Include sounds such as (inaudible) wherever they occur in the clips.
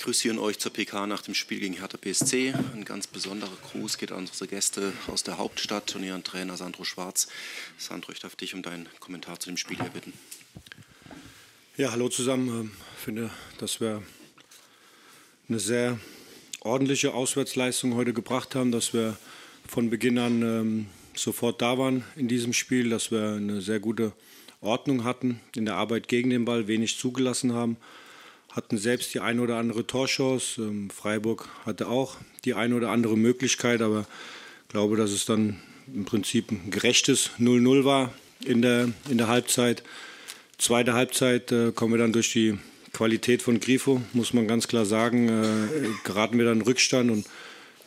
grüße euch zur PK nach dem Spiel gegen Hertha BSC. Ein ganz besonderer Gruß geht an unsere Gäste aus der Hauptstadt und ihren Trainer Sandro Schwarz. Sandro, ich darf dich um deinen Kommentar zu dem Spiel hier bitten. Ja, hallo zusammen. Ich finde, dass wir eine sehr ordentliche Auswärtsleistung heute gebracht haben, dass wir von Beginn an ähm, sofort da waren in diesem Spiel, dass wir eine sehr gute Ordnung hatten in der Arbeit gegen den Ball, wenig zugelassen haben, hatten selbst die eine oder andere Torchance. Ähm, Freiburg hatte auch die eine oder andere Möglichkeit, aber ich glaube, dass es dann im Prinzip ein gerechtes 0-0 war in der, in der Halbzeit. Zweite Halbzeit äh, kommen wir dann durch die Qualität von Grifo, muss man ganz klar sagen, äh, geraten wir dann in Rückstand und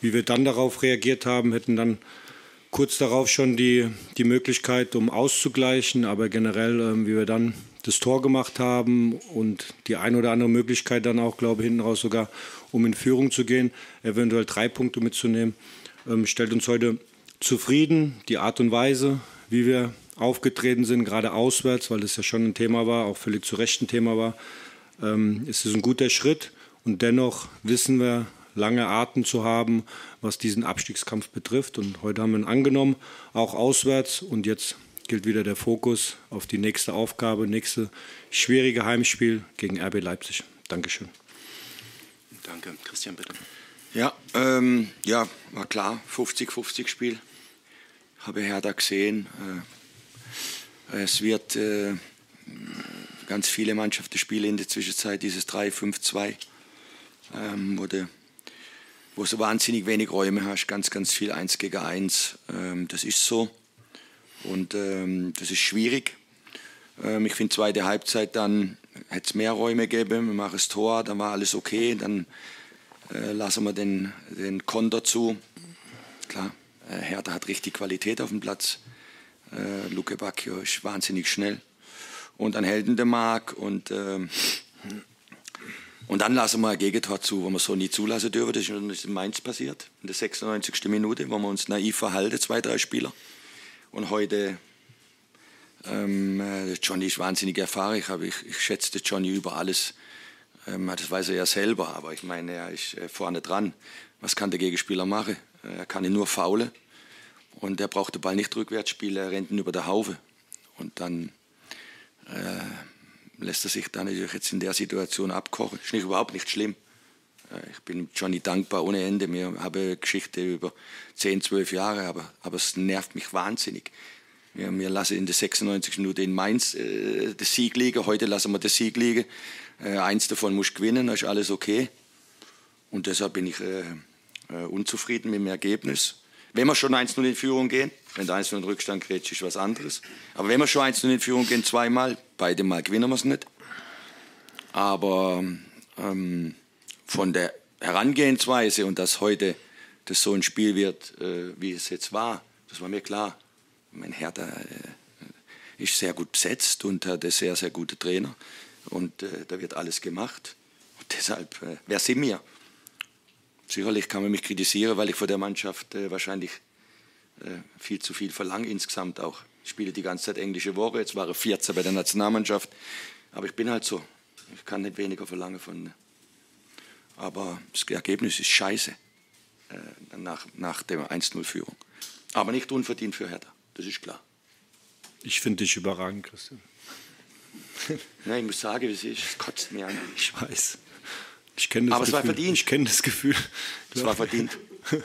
wie wir dann darauf reagiert haben, hätten dann kurz darauf schon die, die Möglichkeit, um auszugleichen, aber generell, äh, wie wir dann das Tor gemacht haben und die ein oder andere Möglichkeit dann auch, glaube ich, hinten raus sogar, um in Führung zu gehen, eventuell drei Punkte mitzunehmen, ähm, stellt uns heute zufrieden. Die Art und Weise, wie wir aufgetreten sind, gerade auswärts, weil das ja schon ein Thema war, auch völlig zu Recht ein Thema war, ähm, ist es ein guter Schritt. Und dennoch wissen wir, lange Atem zu haben, was diesen Abstiegskampf betrifft. Und heute haben wir ihn angenommen, auch auswärts. Und jetzt gilt wieder der Fokus auf die nächste Aufgabe, nächste schwierige Heimspiel gegen RB Leipzig. Dankeschön. Danke. Christian, bitte. Ja, ähm, ja war klar, 50-50 Spiel. Habe Hertha gesehen. Äh, es wird äh, ganz viele Mannschaften spielen in der Zwischenzeit dieses 3-5-2, ähm, wo, de, wo du wahnsinnig wenig Räume hast, ganz, ganz viel 1 gegen 1. Ähm, das ist so und ähm, das ist schwierig. Ähm, ich finde, zweite Halbzeit dann hätte es mehr Räume gegeben, wir machen das Tor, dann war alles okay, dann äh, lassen wir den, den Konter zu. Klar, äh, Hertha hat richtig Qualität auf dem Platz. Äh, Luke Bacchio ist wahnsinnig schnell und an Heldendemark und ähm, und dann lassen wir ein Gegentor zu, wo wir so nie zulassen dürfen. Das ist in Mainz passiert, in der 96. Minute, wo wir uns naiv verhalten, zwei, drei Spieler. Und heute, ähm, äh, Johnny ist wahnsinnig erfahren. Ich, ich, ich schätze Johnny über alles. Ähm, das weiß er ja selber, aber ich meine, er ist äh, vorne dran. Was kann der Gegenspieler machen? Er kann ihn nur faulen. Und er braucht den Ball nicht rückwärts spielen, er rennt ihn über der Haufe. Und dann äh, lässt er sich dann natürlich jetzt in der Situation abkochen. Ist nicht, überhaupt nicht schlimm. Ich bin Johnny dankbar ohne Ende. Wir haben eine Geschichte über 10, 12 Jahre, aber, aber es nervt mich wahnsinnig. Wir, wir lassen in der 96 Minute in Mainz äh, den Sieg liegen. Heute lassen wir den Sieg liegen. Äh, eins davon muss gewinnen, dann ist alles okay. Und deshalb bin ich äh, äh unzufrieden mit dem Ergebnis. Wenn wir schon 1-0 in Führung gehen, wenn der 1-0 in Rückstand gerät, ist was anderes. Aber wenn wir schon 1-0 in Führung gehen, zweimal, beide Mal gewinnen wir es nicht. Aber ähm, von der Herangehensweise und dass heute das so ein Spiel wird, äh, wie es jetzt war, das war mir klar. Mein Hertha äh, ist sehr gut besetzt und hat einen sehr, sehr guten Trainer. Und äh, da wird alles gemacht. Und (laughs) deshalb, äh, wer sind wir? Sicherlich kann man mich kritisieren, weil ich von der Mannschaft äh, wahrscheinlich äh, viel zu viel verlange insgesamt auch. Ich spiele die ganze Zeit englische Woche, jetzt war ich 14 bei der Nationalmannschaft, aber ich bin halt so. Ich kann nicht weniger verlangen von. Aber das Ergebnis ist scheiße äh, nach, nach der 1-0-Führung. Aber nicht unverdient für Hertha, das ist klar. Ich finde dich überragend, Christian. (laughs) Nein, ich muss sagen, wie es ist, es kotzt mir an. Ich weiß. Ich kenne das Aber Gefühl. es war verdient. Ich kenne das Gefühl. Es war verdient. (laughs)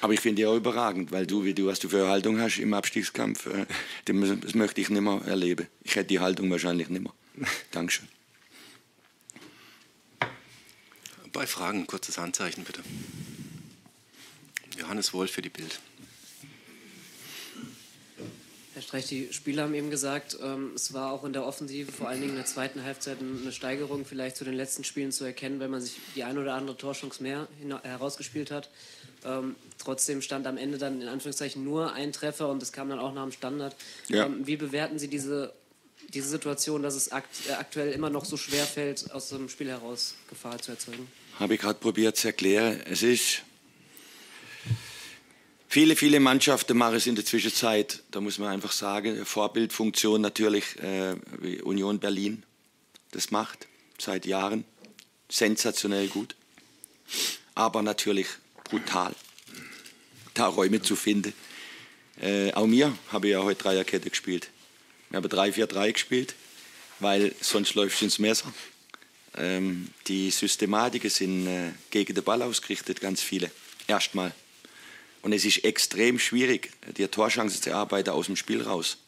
Aber ich finde dich auch überragend, weil du, wie du, was du für eine Haltung hast im Abstiegskampf, äh, das möchte ich nicht mehr erleben. Ich hätte die Haltung wahrscheinlich nicht mehr. (laughs) Dankeschön. Bei Fragen kurzes Handzeichen bitte. Johannes Wolf für die Bild. Herr Streich, die Spieler haben eben gesagt, ähm, es war auch in der Offensive, vor allen Dingen in der zweiten Halbzeit, eine Steigerung vielleicht zu den letzten Spielen zu erkennen, wenn man sich die ein oder andere Torschance mehr herausgespielt hat. Ähm, trotzdem stand am Ende dann in Anführungszeichen nur ein Treffer und es kam dann auch nach dem Standard. Ja. Ähm, wie bewerten Sie diese, diese Situation, dass es akt, äh, aktuell immer noch so schwer fällt, aus dem Spiel heraus Gefahr zu erzeugen? Habe ich gerade probiert zu erklären. Es ist Viele, viele Mannschaften machen es in der Zwischenzeit, da muss man einfach sagen, Vorbildfunktion natürlich, äh, Union Berlin das macht, seit Jahren. sensationell gut, aber natürlich brutal, da Räume zu finden. Äh, auch mir habe ich ja heute Dreierkette gespielt. Wir haben 3-4-3 gespielt, weil sonst läuft es ins Messer. Ähm, die Systematiken sind äh, gegen den Ball ausgerichtet, ganz viele. Erstmal. Und es ist extrem schwierig, die Torchancen zu erarbeiten aus dem Spiel raus.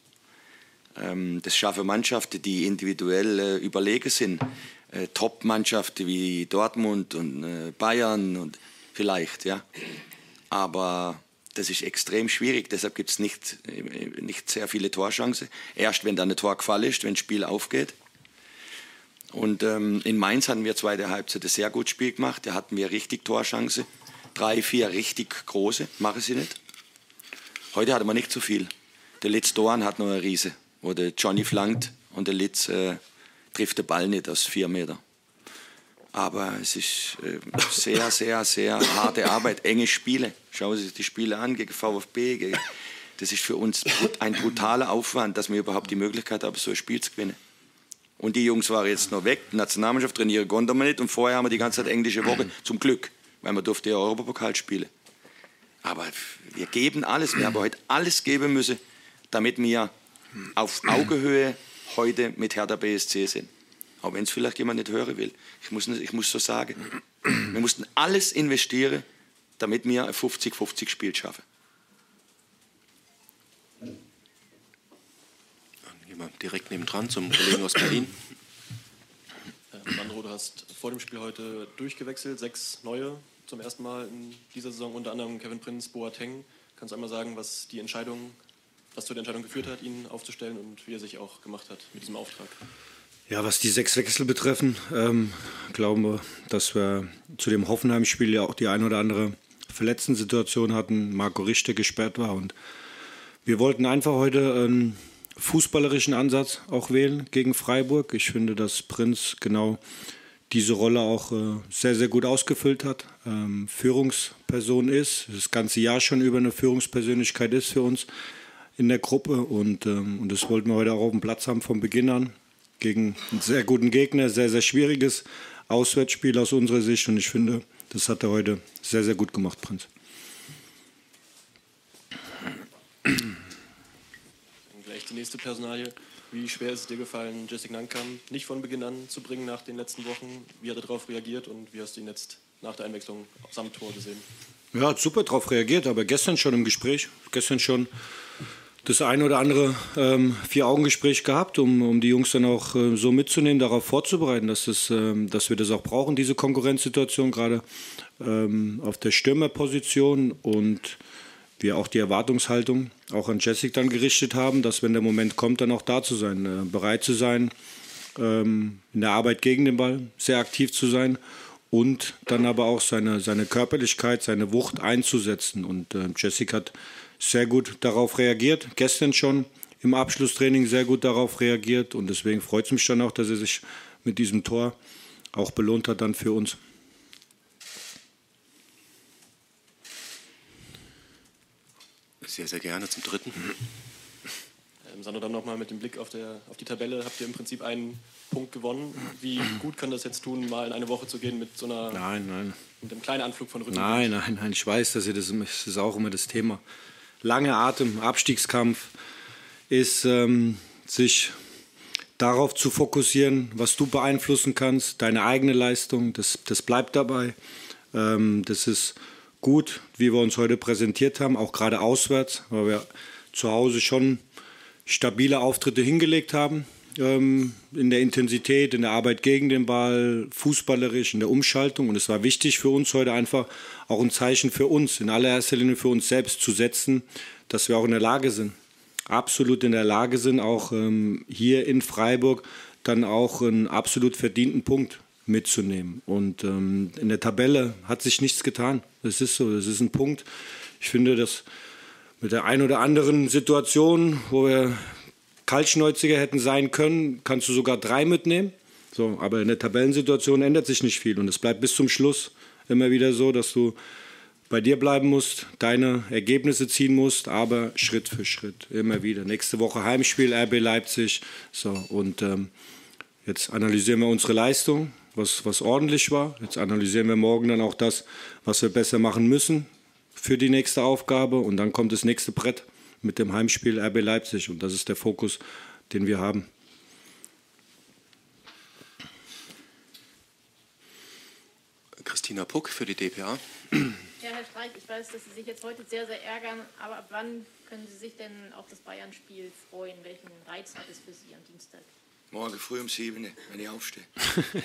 Ähm, das schaffen Mannschaften, die individuell äh, überlegen sind. Äh, Top-Mannschaften wie Dortmund und äh, Bayern und vielleicht, ja. Aber das ist extrem schwierig, deshalb gibt es nicht, nicht sehr viele Torchancen. Erst wenn dann ein Tor gefallen ist, wenn das Spiel aufgeht. Und ähm, in Mainz hatten wir zweite Halbzeit ein sehr gutes Spiel gemacht. Da hatten wir richtig Torchance. Drei, vier richtig große, mache sie nicht. Heute hatten wir nicht so viel. Der Litz Doan hat noch eine Riese, wo der Johnny flankt und der Litz äh, trifft den Ball nicht aus vier Meter. Aber es ist äh, sehr, sehr, sehr harte Arbeit, enge Spiele. Schauen Sie sich die Spiele an gegen VfB. Gegen, das ist für uns ein brutaler Aufwand, dass wir überhaupt die Möglichkeit haben, so ein Spiel zu gewinnen. Und die Jungs waren jetzt noch weg. Die Nationalmannschaft trainieren konnten wir nicht. Und vorher haben wir die ganze Zeit englische Woche, zum Glück, weil wir durften ja Europapokal spielen. Aber wir geben alles. Wir haben heute alles geben müssen, damit wir auf Augenhöhe heute mit Hertha BSC sind. Auch wenn es vielleicht jemand nicht hören will. Ich muss, ich muss so sagen. Wir mussten alles investieren, damit wir ein 50-50 Spiel schaffen. Dann gehen wir direkt nebendran zum Kollegen aus Berlin. Sandro, du hast vor dem Spiel heute durchgewechselt, sechs neue zum ersten Mal in dieser Saison, unter anderem Kevin Prinz, Boateng. Kannst du einmal sagen, was die Entscheidung, was zu der Entscheidung geführt hat, ihn aufzustellen und wie er sich auch gemacht hat mit diesem Auftrag? Ja, was die sechs Wechsel betreffen, ähm, glauben wir, dass wir zu dem Hoffenheim-Spiel ja auch die ein oder andere Verletzten-Situation hatten. Marco Richter gesperrt war und wir wollten einfach heute einen fußballerischen Ansatz auch wählen gegen Freiburg. Ich finde, dass Prinz genau diese Rolle auch äh, sehr, sehr gut ausgefüllt hat. Ähm, Führungsperson ist, das ganze Jahr schon über eine Führungspersönlichkeit ist für uns in der Gruppe und, ähm, und das wollten wir heute auch auf dem Platz haben von Beginn an gegen einen sehr guten Gegner, sehr, sehr schwieriges Auswärtsspiel aus unserer Sicht. Und ich finde, das hat er heute sehr, sehr gut gemacht, Prinz. Gleich die nächste Personalie. Wie schwer ist es dir gefallen, Jessica Nankam nicht von Beginn an zu bringen nach den letzten Wochen? Wie hat er darauf reagiert und wie hast du ihn jetzt nach der Einwechslung samt Tor gesehen? Ja, hat super darauf reagiert, aber gestern schon im Gespräch, gestern schon das eine oder andere ähm, Vier-Augen-Gespräch gehabt, um, um die Jungs dann auch äh, so mitzunehmen, darauf vorzubereiten, dass, das, ähm, dass wir das auch brauchen, diese Konkurrenzsituation, gerade ähm, auf der Stürmerposition und wir auch die Erwartungshaltung auch an Jessic dann gerichtet haben, dass wenn der Moment kommt, dann auch da zu sein, äh, bereit zu sein, ähm, in der Arbeit gegen den Ball sehr aktiv zu sein und dann aber auch seine, seine Körperlichkeit, seine Wucht einzusetzen. Und äh, Jessic hat sehr gut darauf reagiert. Gestern schon im Abschlusstraining sehr gut darauf reagiert und deswegen freut es mich dann auch, dass er sich mit diesem Tor auch belohnt hat dann für uns. Sehr, sehr gerne zum dritten. Ähm, Sandro, dann nochmal mit dem Blick auf, der, auf die Tabelle. Habt ihr im Prinzip einen Punkt gewonnen? Wie gut kann das jetzt tun, mal in eine Woche zu gehen mit so einer. Nein, nein. Mit einem kleinen Anflug von Rücken? Nein, nein, nein. Ich weiß, dass ihr das, das ist auch immer das Thema lange Atem, Abstiegskampf, ist ähm, sich darauf zu fokussieren, was du beeinflussen kannst, deine eigene Leistung, das, das bleibt dabei. Ähm, das ist gut, wie wir uns heute präsentiert haben, auch gerade auswärts, weil wir zu Hause schon stabile Auftritte hingelegt haben ähm, in der Intensität, in der Arbeit gegen den Ball, fußballerisch, in der Umschaltung. Und es war wichtig für uns heute einfach auch ein Zeichen für uns, in allererster Linie für uns selbst zu setzen, dass wir auch in der Lage sind, absolut in der Lage sind, auch ähm, hier in Freiburg dann auch einen absolut verdienten Punkt mitzunehmen. Und ähm, in der Tabelle hat sich nichts getan. Das ist so, das ist ein Punkt. Ich finde, dass mit der ein oder anderen Situation, wo wir kaltschnäuziger hätten sein können, kannst du sogar drei mitnehmen. So, aber in der Tabellensituation ändert sich nicht viel und es bleibt bis zum Schluss immer wieder so, dass du bei dir bleiben musst, deine Ergebnisse ziehen musst, aber Schritt für Schritt immer wieder. Nächste Woche Heimspiel RB Leipzig. So und ähm, jetzt analysieren wir unsere Leistung was, was ordentlich war. Jetzt analysieren wir morgen dann auch das, was wir besser machen müssen für die nächste Aufgabe. Und dann kommt das nächste Brett mit dem Heimspiel RB Leipzig. Und das ist der Fokus, den wir haben. Christina Puck für die DPA. Ja, Herr Streich, ich weiß, dass Sie sich jetzt heute sehr, sehr ärgern, aber ab wann können Sie sich denn auf das Bayern-Spiel freuen? Welchen Reiz hat es für Sie am Dienstag? Morgen früh um 7, wenn ich aufstehe. (laughs)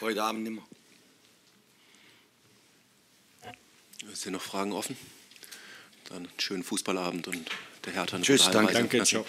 Heute Abend Sind noch Fragen offen? Dann einen schönen Fußballabend und der Hertha Tschüss, danke. Danke, ciao.